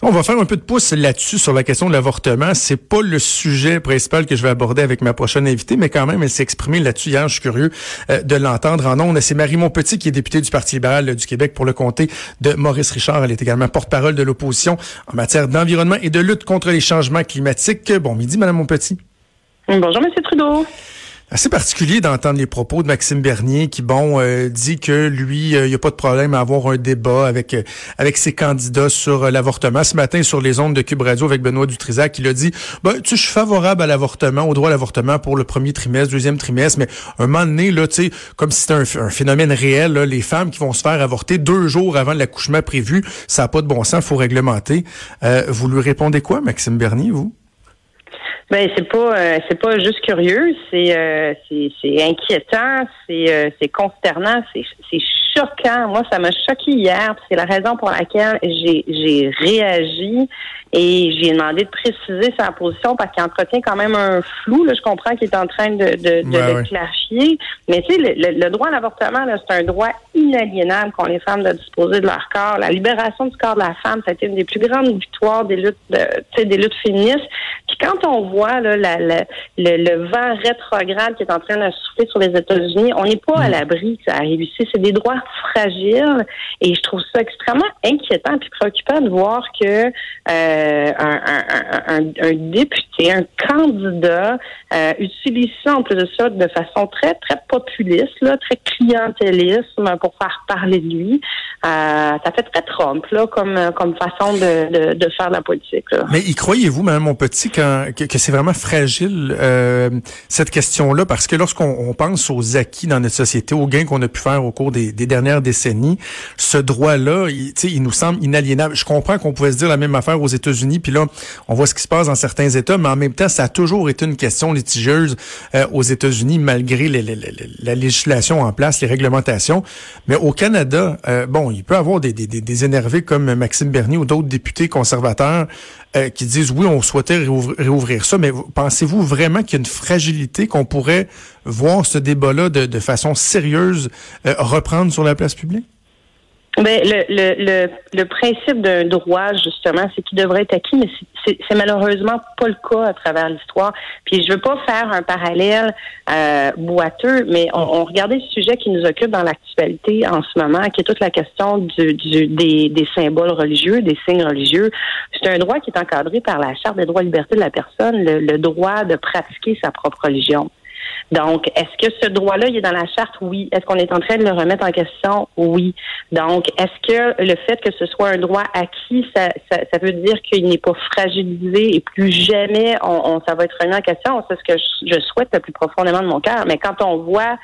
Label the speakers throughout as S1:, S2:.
S1: On va faire un peu de pouce là-dessus sur la question de l'avortement. C'est pas le sujet principal que je vais aborder avec ma prochaine invitée, mais quand même, elle s'est exprimée là-dessus hier. Je suis curieux euh, de l'entendre en ondes. C'est Marie Montpetit qui est députée du Parti libéral du Québec pour le comté de Maurice Richard. Elle est également porte-parole de l'opposition en matière d'environnement et de lutte contre les changements climatiques. Bon midi, Madame Montpetit.
S2: Bonjour, Monsieur Trudeau
S1: assez particulier d'entendre les propos de Maxime Bernier qui, bon, euh, dit que lui, euh, il n'y a pas de problème à avoir un débat avec euh, avec ses candidats sur l'avortement. Ce matin, sur les ondes de Cube Radio avec Benoît Dutrisac, il a dit, ben, tu je suis favorable à l'avortement, au droit à l'avortement pour le premier trimestre, deuxième trimestre, mais un moment donné, là, tu sais, comme si c'était un, phénomène réel, là, les femmes qui vont se faire avorter deux jours avant l'accouchement prévu, ça n'a pas de bon sens, faut réglementer. vous lui répondez quoi, Maxime Bernier, vous?
S2: Ben c'est pas euh, c'est pas juste curieux, c'est euh, c'est inquiétant, c'est euh, c'est consternant, c'est c'est choquant. Moi, ça m'a choqué hier. C'est la raison pour laquelle j'ai j'ai réagi et j'ai demandé de préciser sa position parce qu'il entretient quand même un flou. Là, je comprends qu'il est en train de, de, de le clarifier. Mais tu sais, le, le, droit à l'avortement, c'est un droit inaliénable qu'ont les femmes de disposer de leur corps. La libération du corps de la femme, ça a été une des plus grandes victoires des luttes, de, des luttes féministes. Puis quand on voit là, la, le, le, vent rétrograde qui est en train de souffler sur les États-Unis, on n'est pas à mm. l'abri que ça arrive ici. C'est des droits fragiles et je trouve ça extrêmement inquiétant et préoccupant de voir que euh, un, un, un, député, un candidat euh, utilise ça en plus de ça de façon très très populiste, là, très clientélisme pour faire parler de lui. Euh, ça fait très Trump là, comme comme façon de, de, de faire de la politique. Là.
S1: Mais y croyez-vous, même mon petit, quand, que, que c'est vraiment fragile euh, cette question-là, parce que lorsqu'on pense aux acquis dans notre société, aux gains qu'on a pu faire au cours des, des dernières décennies, ce droit-là, il, il nous semble inaliénable. Je comprends qu'on pouvait se dire la même affaire aux États-Unis, puis là, on voit ce qui se passe dans certains États, mais en même temps, ça a toujours été une question litigieuse euh, aux États-Unis, malgré les, les, la législation en place, les réglementations. Mais au Canada, euh, bon, il peut avoir des, des, des énervés comme Maxime Bernier ou d'autres députés conservateurs euh, qui disent oui, on souhaitait réouvrir, ça, mais pensez-vous vraiment qu'il y a une fragilité qu'on pourrait voir ce débat-là de, de façon sérieuse reprendre sur la place publique?
S2: Ben, le, le, le, principe d'un droit, justement, c'est qu'il devrait être acquis, mais c'est malheureusement pas le cas à travers l'histoire. Puis je veux pas faire un parallèle euh, boiteux, mais on, on, regardait le sujet qui nous occupe dans l'actualité en ce moment, qui est toute la question du, du des, des, symboles religieux, des signes religieux. C'est un droit qui est encadré par la Charte des droits et libertés de la personne, le droit de pratiquer sa propre religion. Donc, est-ce que ce droit-là, il est dans la charte? Oui. Est-ce qu'on est en train de le remettre en question? Oui. Donc, est-ce que le fait que ce soit un droit acquis, ça, ça, ça veut dire qu'il n'est pas fragilisé et plus jamais on, ça va être remis en question? C'est ce que je souhaite le plus profondément de mon cœur. Mais quand on voit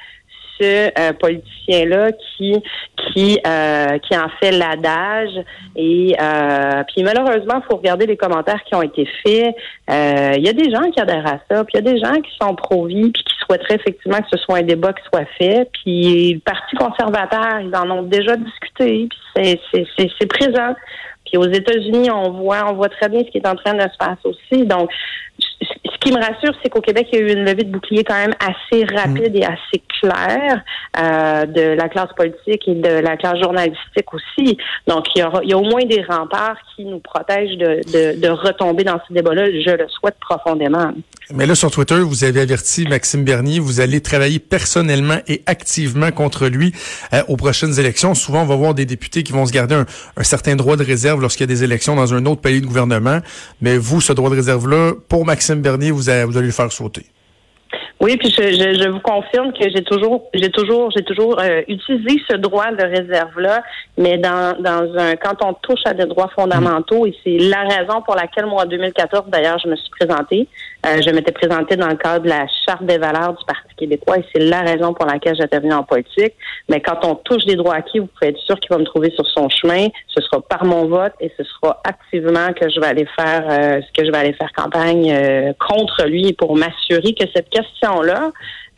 S2: ce euh, politicien-là qui qui euh, qui en fait l'adage et euh, puis malheureusement, faut regarder les commentaires qui ont été faits. Il y a des gens qui adhèrent à ça, puis il y a des gens qui sont pro-vie puis qui souhaiteraient effectivement que ce soit un débat qui soit fait. Puis le Parti conservateur, ils en ont déjà discuté, puis c'est présent. Puis aux États-Unis, on voit on voit très bien ce qui est en train de se passer aussi. Donc qui me rassure, c'est qu'au Québec, il y a eu une levée de bouclier quand même assez rapide et assez claire euh, de la classe politique et de la classe journalistique aussi. Donc, il y, aura, il y a au moins des remparts qui nous protègent de, de, de retomber dans ce débat-là. Je le souhaite profondément.
S1: Mais là, sur Twitter, vous avez averti Maxime Bernier, vous allez travailler personnellement et activement contre lui euh, aux prochaines élections. Souvent, on va voir des députés qui vont se garder un, un certain droit de réserve lorsqu'il y a des élections dans un autre pays de gouvernement. Mais vous, ce droit de réserve-là, pour Maxime Bernier, vous, allez, vous allez le faire sauter.
S2: Oui, puis je, je, vous confirme que j'ai toujours, j'ai toujours, j'ai toujours euh, utilisé ce droit de réserve là, mais dans, dans un quand on touche à des droits fondamentaux, et c'est la raison pour laquelle moi en 2014 d'ailleurs je me suis présentée. Euh, je m'étais présentée dans le cadre de la charte des valeurs du Parti québécois, et c'est la raison pour laquelle j'étais venue en politique. Mais quand on touche des droits acquis, vous pouvez être sûr qu'il va me trouver sur son chemin. Ce sera par mon vote et ce sera activement que je vais aller faire euh, que je vais aller faire campagne contre lui pour m'assurer que cette question là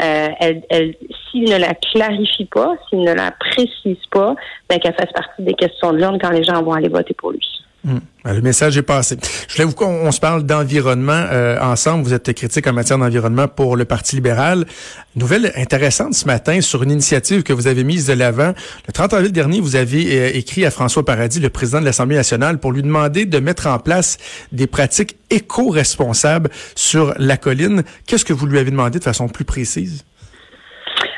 S2: euh, elle, elle s'il ne la clarifie pas, s'il ne la précise pas, ben qu'elle fasse partie des questions de l'urne quand les gens vont aller voter pour lui.
S1: Ben, le message est passé. Je voulais vous qu'on se parle d'environnement euh, ensemble. Vous êtes critique en matière d'environnement pour le Parti libéral. Nouvelle intéressante ce matin sur une initiative que vous avez mise de l'avant. Le 30 avril dernier, vous avez euh, écrit à François Paradis, le président de l'Assemblée nationale, pour lui demander de mettre en place des pratiques éco-responsables sur la colline. Qu'est-ce que vous lui avez demandé de façon plus précise?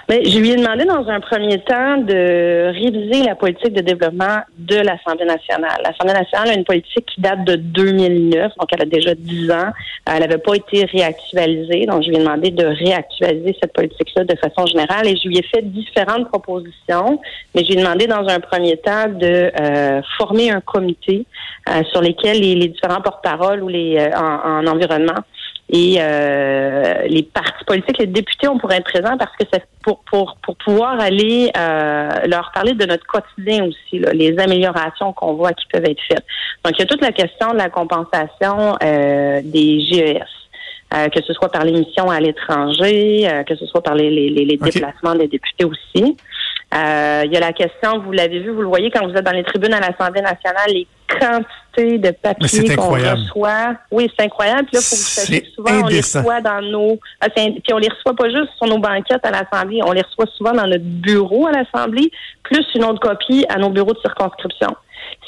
S2: Mais je lui ai demandé dans un premier temps de réviser la politique de développement de l'Assemblée nationale. L'Assemblée nationale a une politique qui date de 2009, donc elle a déjà 10 ans. Elle n'avait pas été réactualisée, donc je lui ai demandé de réactualiser cette politique-là de façon générale et je lui ai fait différentes propositions, mais je lui ai demandé dans un premier temps de euh, former un comité euh, sur lesquels les, différents porte-paroles ou les euh, en environnement et euh, les partis politiques, les députés, on pourrait être présents parce que c'est pour, pour, pour pouvoir aller euh, leur parler de notre quotidien aussi, là, les améliorations qu'on voit qui peuvent être faites. Donc, il y a toute la question de la compensation euh, des GES. Euh, que ce soit par les missions à l'étranger, euh, que ce soit par les, les, les déplacements des députés aussi. Euh, il y a la question, vous l'avez vu, vous le voyez quand vous êtes dans les tribunes à l'Assemblée nationale, les quantités de papier qu'on reçoit. Oui, c'est incroyable. Puis là, faut que vous sachiez souvent, on les reçoit dans nos. Ah, puis on les reçoit pas juste sur nos banquettes à l'Assemblée, on les reçoit souvent dans notre bureau à l'Assemblée, plus une autre copie à nos bureaux de circonscription.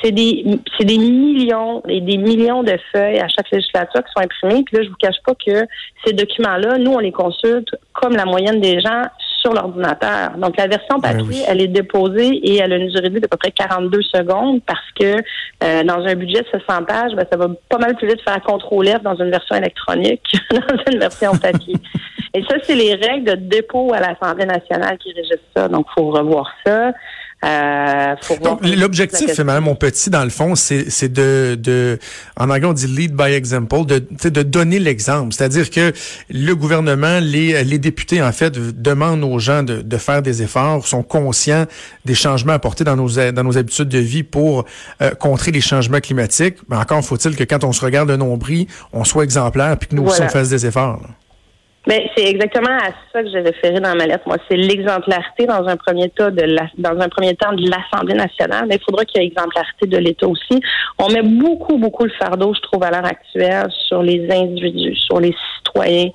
S2: C'est des, c'est des millions et des millions de feuilles à chaque législature qui sont imprimées. Puis là, je vous cache pas que ces documents-là, nous, on les consulte comme la moyenne des gens sur l'ordinateur. Donc, la version ben papier, elle est déposée et elle a une durée de vie d'à peu près 42 secondes parce que euh, dans un budget de 600 pages, ben, ça va pas mal plus vite faire contrôler dans une version électronique que dans une version papier. et ça, c'est les règles de dépôt à l'Assemblée nationale qui régissent ça. Donc, il faut revoir ça.
S1: Euh, l'objectif, Mme mon petit, dans le fond, c'est de, de, en anglais on dit lead by example, de, de donner l'exemple. C'est-à-dire que le gouvernement, les, les députés, en fait, demandent aux gens de, de faire des efforts, sont conscients des changements apportés dans nos, dans nos habitudes de vie pour euh, contrer les changements climatiques. Mais encore faut-il que quand on se regarde le nombril, on soit exemplaire puis que nous aussi on fasse des efforts.
S2: Mais c'est exactement à ça que j'ai référé dans ma lettre. Moi, c'est l'exemplarité dans un premier temps de la, dans un premier temps de l'Assemblée nationale, mais il faudra qu'il y ait exemplarité de l'État aussi. On met beaucoup, beaucoup le fardeau, je trouve, à l'heure actuelle, sur les individus, sur les citoyens.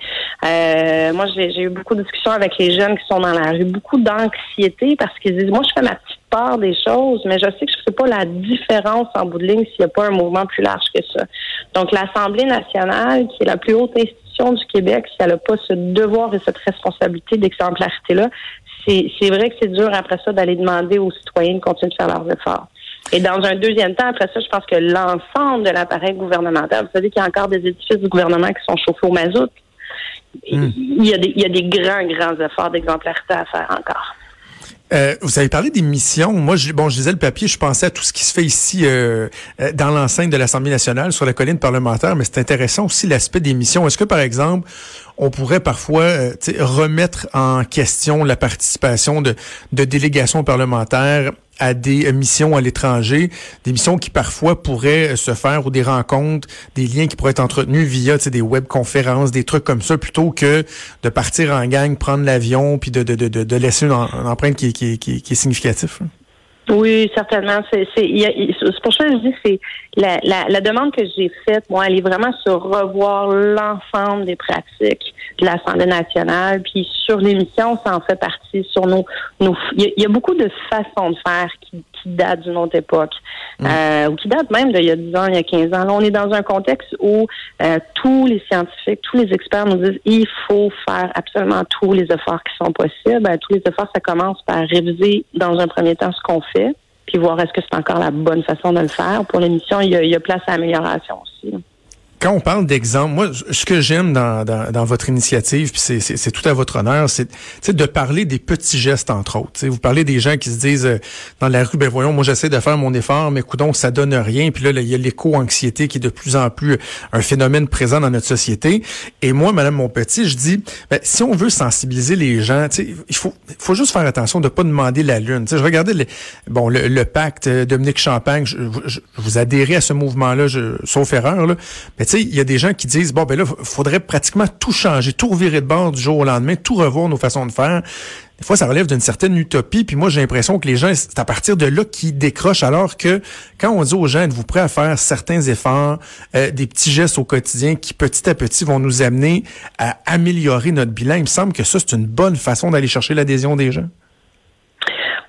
S2: Euh, moi, j'ai eu beaucoup de discussions avec les jeunes qui sont dans la rue, beaucoup d'anxiété parce qu'ils disent, moi, je fais ma petite part des choses, mais je sais que je ne fais pas la différence en bout de ligne s'il n'y a pas un mouvement plus large que ça. Donc, l'Assemblée nationale, qui est la plus haute institution du Québec, si elle n'a pas ce devoir et cette responsabilité d'exemplarité-là, c'est vrai que c'est dur après ça d'aller demander aux citoyens de continuer de faire leurs efforts. Et dans un deuxième temps, après ça, je pense que l'ensemble de l'appareil gouvernemental, vous savez qu'il y a encore des édifices du gouvernement qui sont chauffés au mazout. Hmm. Il, y a des, il y a des grands, grands efforts d'exemplarité à faire encore.
S1: Euh, vous avez parlé des missions. Moi, je, bon, je lisais le papier, je pensais à tout ce qui se fait ici euh, euh, dans l'enceinte de l'Assemblée nationale, sur la colline parlementaire, mais c'est intéressant aussi l'aspect des missions. Est-ce que, par exemple, on pourrait parfois euh, remettre en question la participation de, de délégations parlementaires à des missions à l'étranger, des missions qui parfois pourraient se faire ou des rencontres, des liens qui pourraient être entretenus via des webconférences, des trucs comme ça, plutôt que de partir en gang, prendre l'avion, puis de, de, de, de laisser une, empreinte qui, qui, qui, qui est significative.
S2: Oui, certainement. C'est pour ça que je dis c'est la, la, la, demande que j'ai faite, moi, elle est vraiment sur revoir l'ensemble des pratiques de l'Assemblée nationale, puis sur l'émission, ça en fait partie. Sur nos, nos, il y, a beaucoup de façons de faire qui, qui datent d'une autre époque, mm. euh, ou qui datent même d'il y a 10 ans, il y a 15 ans. Là, on est dans un contexte où euh, tous les scientifiques, tous les experts nous disent il faut faire absolument tous les efforts qui sont possibles. Ben, tous les efforts, ça commence par réviser dans un premier temps ce qu'on fait, puis voir est-ce que c'est encore la bonne façon de le faire. Pour l'émission, il il y a place à amélioration aussi
S1: quand on parle d'exemple, moi, ce que j'aime dans, dans, dans, votre initiative, puis c'est tout à votre honneur, c'est de parler des petits gestes, entre autres. vous parlez des gens qui se disent euh, dans la rue, ben voyons, moi j'essaie de faire mon effort, mais coudon, ça donne rien. Puis là, il y a l'éco-anxiété qui est de plus en plus un phénomène présent dans notre société. Et moi, Madame Monpetit, je dis, ben, si on veut sensibiliser les gens, il faut, faut juste faire attention de pas demander la lune. je regardais le, bon le, pacte euh, Dominique Champagne, je, vous adhérez à ce mouvement-là, sauf erreur, là. Mais il y a des gens qui disent, bon, ben là, faudrait pratiquement tout changer, tout revirer de bord du jour au lendemain, tout revoir nos façons de faire. Des fois, ça relève d'une certaine utopie. Puis moi, j'ai l'impression que les gens, c'est à partir de là qu'ils décrochent. Alors que quand on dit aux gens, êtes-vous prêts à faire certains efforts, euh, des petits gestes au quotidien qui, petit à petit, vont nous amener à améliorer notre bilan, il me semble que ça, c'est une bonne façon d'aller chercher l'adhésion des gens.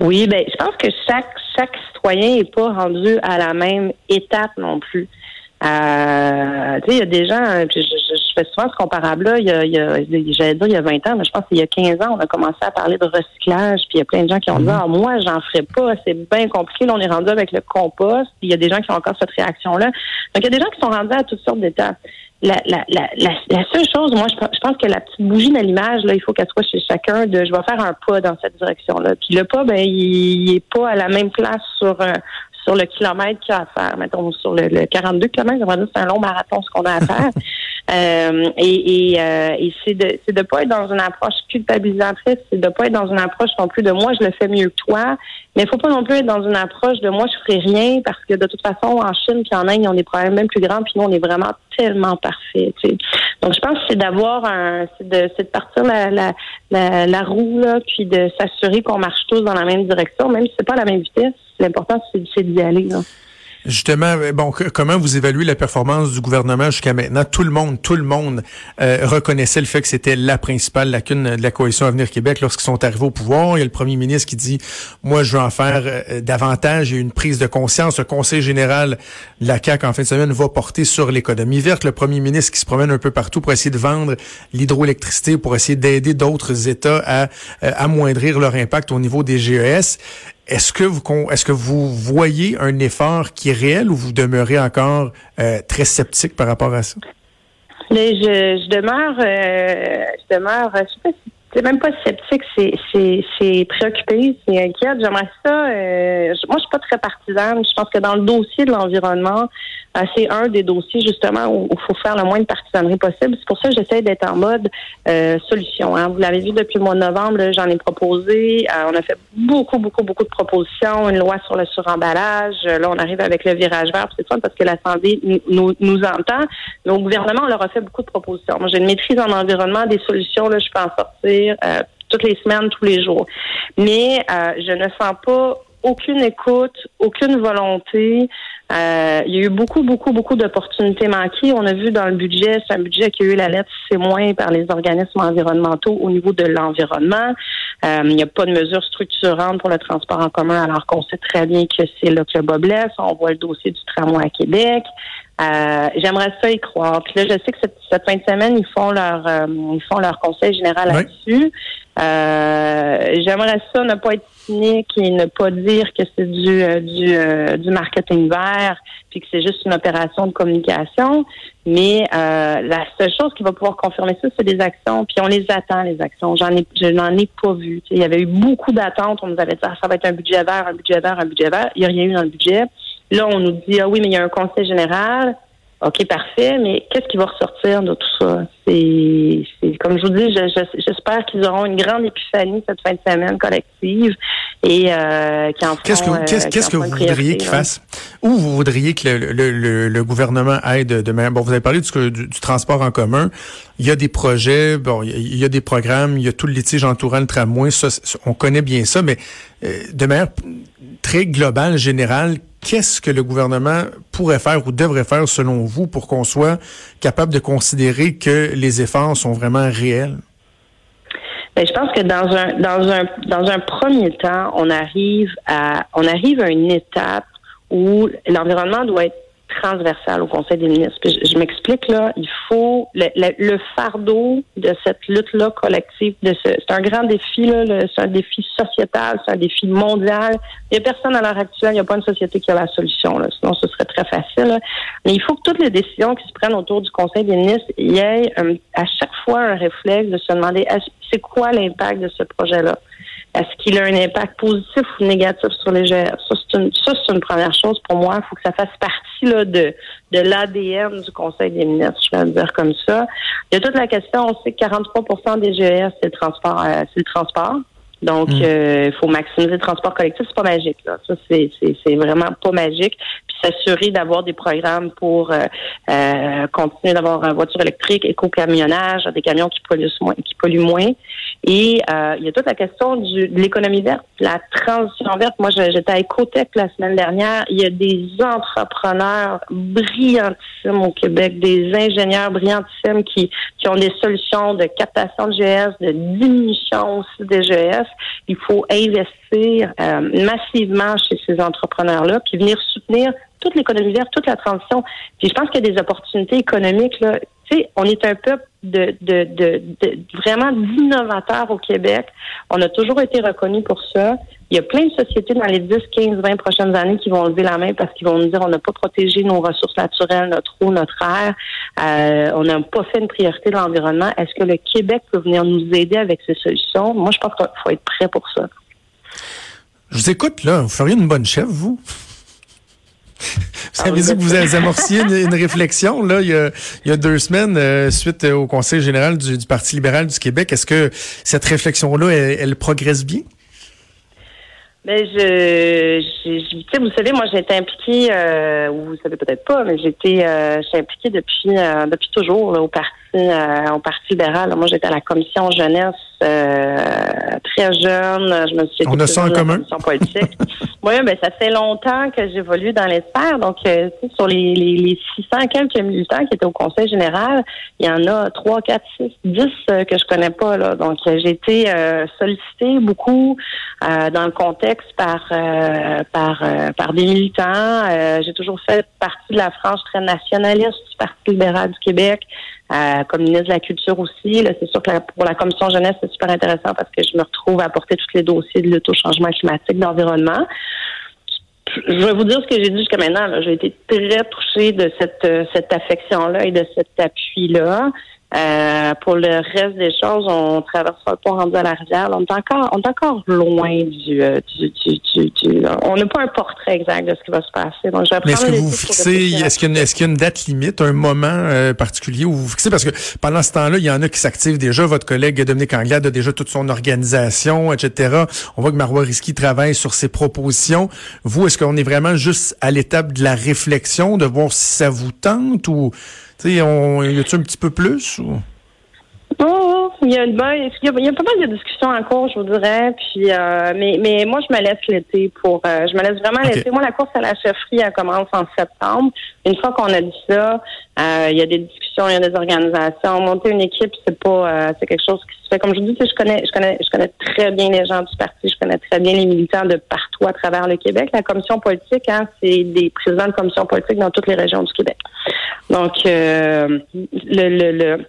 S2: Oui, ben, je pense que chaque chaque citoyen n'est pas rendu à la même étape non plus. Euh, tu sais, il y a des gens, je, fais souvent ce comparable-là, il y a, il y a j'allais dire il y a 20 ans, mais je pense qu'il y a 15 ans, on a commencé à parler de recyclage, puis il y a plein de gens qui ont dit, mhm. ah, moi, j'en ferai pas, c'est bien compliqué, là, on est rendu avec le compost, puis il y a des gens qui ont encore cette réaction-là. Donc, il y a des gens qui sont rendus à toutes sortes d'étapes. La, la, la, la, seule chose, moi, je, pense que la petite bougie d'allumage, là, il faut qu'elle soit chez chacun de je vais faire un pas dans cette direction-là. Puis le pas, ben, il, est pas à la même place sur un, sur le kilomètre qu'il y a à faire. Mettons, sur le, 42 km, c'est un long marathon ce qu'on a à faire. euh, et et, euh, et c'est de c'est de pas être dans une approche culpabilisatrice, c'est de pas être dans une approche non plus de moi je le fais mieux que toi, mais il faut pas non plus être dans une approche de moi je ferai rien parce que de toute façon en Chine puis en Inde ils ont des problèmes même plus grands puis nous on est vraiment tellement parfait. Donc je pense que c'est d'avoir un c'est de c'est de partir la la, la, la roue là puis de s'assurer qu'on marche tous dans la même direction même si c'est pas à la même vitesse l'important, c'est d'y aller.
S1: Justement, euh, bon, comment vous évaluez la performance du gouvernement jusqu'à maintenant? Tout le monde, tout le monde euh, reconnaissait le fait que c'était la principale lacune de la coalition Avenir Québec lorsqu'ils sont arrivés au pouvoir. Il y a le premier ministre qui dit, moi, je veux en faire euh, davantage. Il y a une prise de conscience. Le conseil général de la CAQ, en fin de semaine, va porter sur l'économie verte. Le premier ministre qui se promène un peu partout pour essayer de vendre l'hydroélectricité, pour essayer d'aider d'autres États à amoindrir leur impact au niveau des GES. Est-ce que vous est-ce que vous voyez un effort qui est réel ou vous demeurez encore euh, très sceptique par rapport à ça?
S2: Mais je, je demeure euh, je demeure je sais pas si c'est même pas sceptique, c'est préoccupé, c'est inquiète. J'aimerais ça. Euh, moi, je suis pas très partisane. Je pense que dans le dossier de l'environnement, euh, c'est un des dossiers justement où il faut faire le moins de partisanerie possible. C'est pour ça que j'essaie d'être en mode euh, solution. Hein. Vous l'avez vu depuis le mois de novembre, j'en ai proposé. on a fait beaucoup, beaucoup, beaucoup de propositions. Une loi sur le suremballage. Là, on arrive avec le virage vert. C'est fun parce que l'Assemblée nous, nous entend. Mais au gouvernement, on leur a fait beaucoup de propositions. Moi, j'ai une maîtrise en environnement, des solutions. Là, je peux en sortir euh, toutes les semaines, tous les jours. Mais euh, je ne sens pas aucune écoute, aucune volonté. Euh, il y a eu beaucoup, beaucoup, beaucoup d'opportunités manquées. On a vu dans le budget, c'est un budget qui a eu la lettre c'est moins par les organismes environnementaux au niveau de l'environnement. il n'y a pas de mesures structurantes pour le transport en commun, alors qu'on sait très bien que c'est là que le bas blesse. On voit le dossier du tramway à Québec. Euh, j'aimerais ça y croire. Puis là, je sais que cette, cette fin de semaine, ils font leur euh, ils font leur conseil général là-dessus. Euh, j'aimerais ça ne pas être cynique et ne pas dire que c'est du du, du marketing vert puis que c'est juste une opération de communication. Mais la seule chose qui va pouvoir confirmer ça, c'est des actions. Puis on les attend, les actions. J'en ai je n'en ai pas vu. il y avait eu beaucoup d'attentes. On nous avait dit ah, ça va être un budget vert, un budget vert, un budget vert. Il n'y a rien eu dans le budget. Là, on nous dit, ah oui, mais il y a un conseil général. OK, parfait, mais qu'est-ce qui va ressortir de tout ça? C'est, comme je vous dis, j'espère qu'ils auront une grande épiphanie cette fin de semaine collective et euh, qui en
S1: Qu'est-ce que,
S2: euh,
S1: qu'est-ce, que vous voudriez qu'ils fassent? Où vous voudriez que le, le, gouvernement aide demain? Bon, vous avez parlé du, du, transport en commun. Il y a des projets, bon, il y a des programmes, il y a tout le litige entourant le tramway. Ça, on connaît bien ça, mais euh, de manière très globale, générale, qu'est-ce que le gouvernement pourrait faire ou devrait faire selon vous pour qu'on soit capable de considérer que les efforts sont vraiment réels?
S2: Bien, je pense que dans un premier temps, on arrive à on arrive à une étape où l'environnement doit être transversale au Conseil des ministres. je, m'explique là, il faut le, fardeau de cette lutte-là collective, de c'est un grand défi, là, c'est un défi sociétal, c'est un défi mondial. Il n'y a personne à l'heure actuelle, il n'y a pas une société qui a la solution, là, sinon ce serait très facile. Mais il faut que toutes les décisions qui se prennent autour du Conseil des ministres, il y euh, à chaque fois un réflexe de se demander c'est quoi l'impact de ce projet-là? Est-ce qu'il a un impact positif ou négatif sur les GR? Ça, c'est une, ça, c'est une première chose pour moi. Il faut que ça fasse partie là, de, de l'ADN du Conseil des ministres, je vais le dire comme ça. Il y a toute la question, on sait que 43% des GR, c'est le transport, euh, c'est le transport. Donc, hmm. euh, il faut maximiser le transport collectif. C'est pas magique, là. Ça, c'est, c'est, c'est vraiment pas magique. S'assurer d'avoir des programmes pour continuer d'avoir une voiture électrique, éco-camionnage, des camions qui polluent moins, qui polluent moins. Et il y a toute la question du, de l'économie verte, la transition verte. Moi, j'étais à Ecotech la semaine dernière. Il y a des entrepreneurs brillantissimes au Québec, des ingénieurs brillantissimes qui, qui ont des solutions de captation de GS, de diminution aussi des GS. Il faut investir euh, massivement chez ces entrepreneurs-là, puis venir soutenir toute l'économie verte, toute la transition. Puis je pense qu'il y a des opportunités économiques. Là. Tu sais, on est un peuple de vraiment d'innovateurs au Québec. On a toujours été reconnu pour ça. Il y a plein de sociétés dans les 10, 15, 20 prochaines années qui vont lever la main parce qu'ils vont nous dire on n'a pas protégé nos ressources naturelles, notre eau, notre air, euh, on n'a pas fait une priorité de l'environnement. Est-ce que le Québec peut venir nous aider avec ces solutions? Moi, je pense qu'il faut être prêt pour ça.
S1: Je vous écoute, là. Vous feriez une bonne chef, vous? Vous avez dit que vous avez amorciez une, réflexion là il y a, deux semaines euh, suite au Conseil général du, Parti libéral du Québec. Est-ce que cette réflexion-là, elle progresse bien?
S2: Mais ben, je, je, vous savez, moi j'ai été impliquée, euh, ou vous savez peut-être pas, mais j'étais, euh, j'ai impliquée depuis euh, depuis toujours au parti euh, au parti libéral. Moi j'étais à la commission jeunesse euh, très jeune. Je me suis
S1: On a ça en commun.
S2: politique. oui, ben ça fait longtemps que j'évolue dans les sphères. Donc sur les, les, les 600 quelques militants qui étaient au Conseil général, il y en a 3, 4, 6, 10 que je connais pas là. Donc j'ai été sollicitée beaucoup dans le contexte par euh, par euh, par des militants. Euh, j'ai toujours fait partie de la frange très nationaliste du Parti libéral du Québec, comme ministre de la Culture aussi. c'est sûr que pour la commission jeunesse, c'est super intéressant parce que je me retrouve à porter tous les dossiers de lauto changement climatique, d'environnement. Je vais vous dire ce que j'ai dit jusqu'à maintenant. J'ai été très touchée de cette cette affection-là et de cet appui-là. Euh, pour le reste des choses, on traverse le pont rendu à la rivière. On est encore, on est encore loin du, euh, du, du, du, on n'a pas un portrait exact de ce qui va se passer.
S1: Donc, Mais est-ce que vous fixez, est-ce qu'il y, est qu y, a une date limite, un moment euh, particulier où vous fixez? Parce que pendant ce temps-là, il y en a qui s'activent déjà. Votre collègue Dominique Anglade a déjà toute son organisation, etc. On voit que Marois Risky travaille sur ses propositions. Vous, est-ce qu'on est vraiment juste à l'étape de la réflexion, de voir si ça vous tente ou tu sais, on, y a-tu un petit peu plus ou?
S2: Oh, il y a une bonne, il y a, pas mal de discussions en cours, je vous dirais. Puis, euh, mais, mais moi, je me laisse l'été pour, euh, je me laisse vraiment l'été. Moi, la course à la chefferie, elle commence en septembre. Une fois qu'on a dit ça, euh, il y a des discussions, il y a des organisations. Monter une équipe, c'est pas, c'est quelque chose qui se fait. Comme je vous dis, je connais, je connais, je connais très bien les gens du parti. Je connais très bien les militants de partout à travers le Québec. La commission politique, hein, c'est des présidents de commission politique dans toutes les régions du Québec. Donc, le, le, le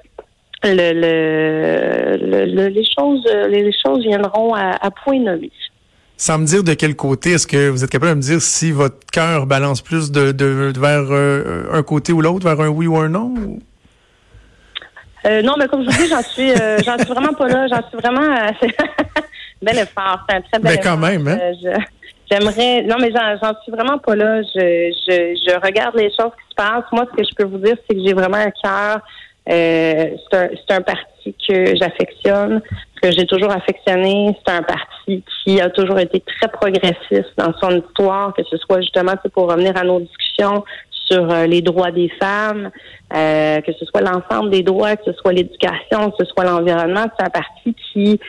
S2: le, les choses les choses viendront à, point nommé.
S1: Sans me dire de quel côté, est-ce que vous êtes capable de me dire si votre cœur balance plus de, de, vers euh, un côté ou l'autre, vers un oui ou un non?
S2: Euh, non, mais comme je vous dis, j'en suis, euh, j'en suis vraiment pas là. J'en suis vraiment. bel effort, c'est un très bel
S1: mais quand même, hein?
S2: J'aimerais. Non, mais j'en suis vraiment pas là. Je, je, je regarde les choses qui se passent. Moi, ce que je peux vous dire, c'est que j'ai vraiment un cœur euh, c'est un, parti que j'affectionne, que j'ai toujours affectionné. C'est un parti qui a toujours été très progressiste dans son histoire, que ce soit justement pour revenir à nos discussions sur euh, les droits des femmes, euh, que ce soit l'ensemble des droits, que ce soit l'éducation, que ce soit l'environnement. C'est un parti qui,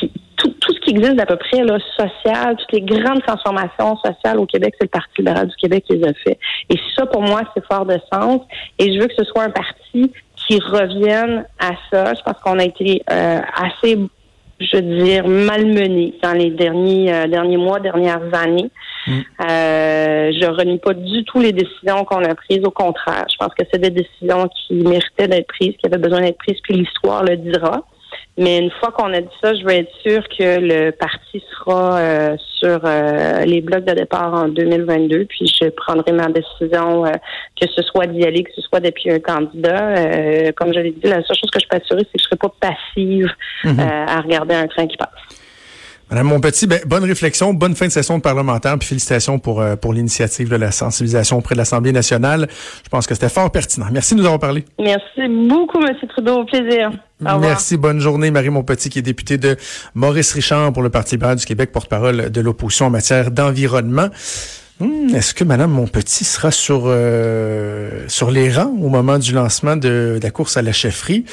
S2: qui, tout, tout, ce qui existe d'à peu près là, social, toutes les grandes transformations sociales au Québec, c'est le Parti libéral du Québec qui les a fait. Et ça, pour moi, c'est fort de sens. Et je veux que ce soit un parti qui reviennent à ça. Je pense qu'on a été euh, assez, je veux dire, malmenés dans les derniers euh, derniers mois, dernières années. Mm. Euh, je renie pas du tout les décisions qu'on a prises. Au contraire, je pense que c'est des décisions qui méritaient d'être prises, qui avaient besoin d'être prises, puis l'histoire le dira. Mais une fois qu'on a dit ça, je veux être sûr que le parti sera euh, sur euh, les blocs de départ en 2022. Puis je prendrai ma décision, euh, que ce soit d'y aller, que ce soit depuis un candidat. comme je l'ai dit, la seule chose que je peux assurer, c'est que je ne serai pas passive mhm. à regarder un train qui passe.
S1: Madame Monpetit, ben, bonne réflexion, bonne fin de session de parlementaire, puis félicitations pour, pour l'initiative de la sensibilisation auprès de l'Assemblée nationale. Je pense que c'était fort pertinent. Merci de nous avoir parlé.
S2: Merci beaucoup, M. Trudeau. Au plaisir.
S1: Merci. Bonne journée, Marie Montpetit, qui est députée de Maurice Richard pour le Parti libéral du Québec, porte-parole de l'opposition en matière d'environnement. Hmm, est-ce que Madame Montpetit sera sur euh, sur les rangs au moment du lancement de, la course à la chefferie?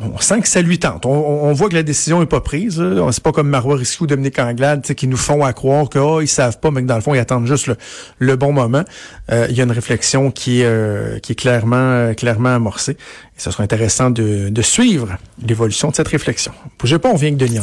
S1: On sent que ça lui tente. On, voit que la décision est pas prise. C'est pas comme Marois Risky ou Dominique Anglade qui nous font à croire que oh, ils savent pas, mais que dans le fond, ils attendent juste le, bon moment. Euh, il y a une réflexion qui est, euh, clairement, amorcée. Et ce sera intéressant de, suivre l'évolution de cette réflexion. Bougez pas, on vient que Denis.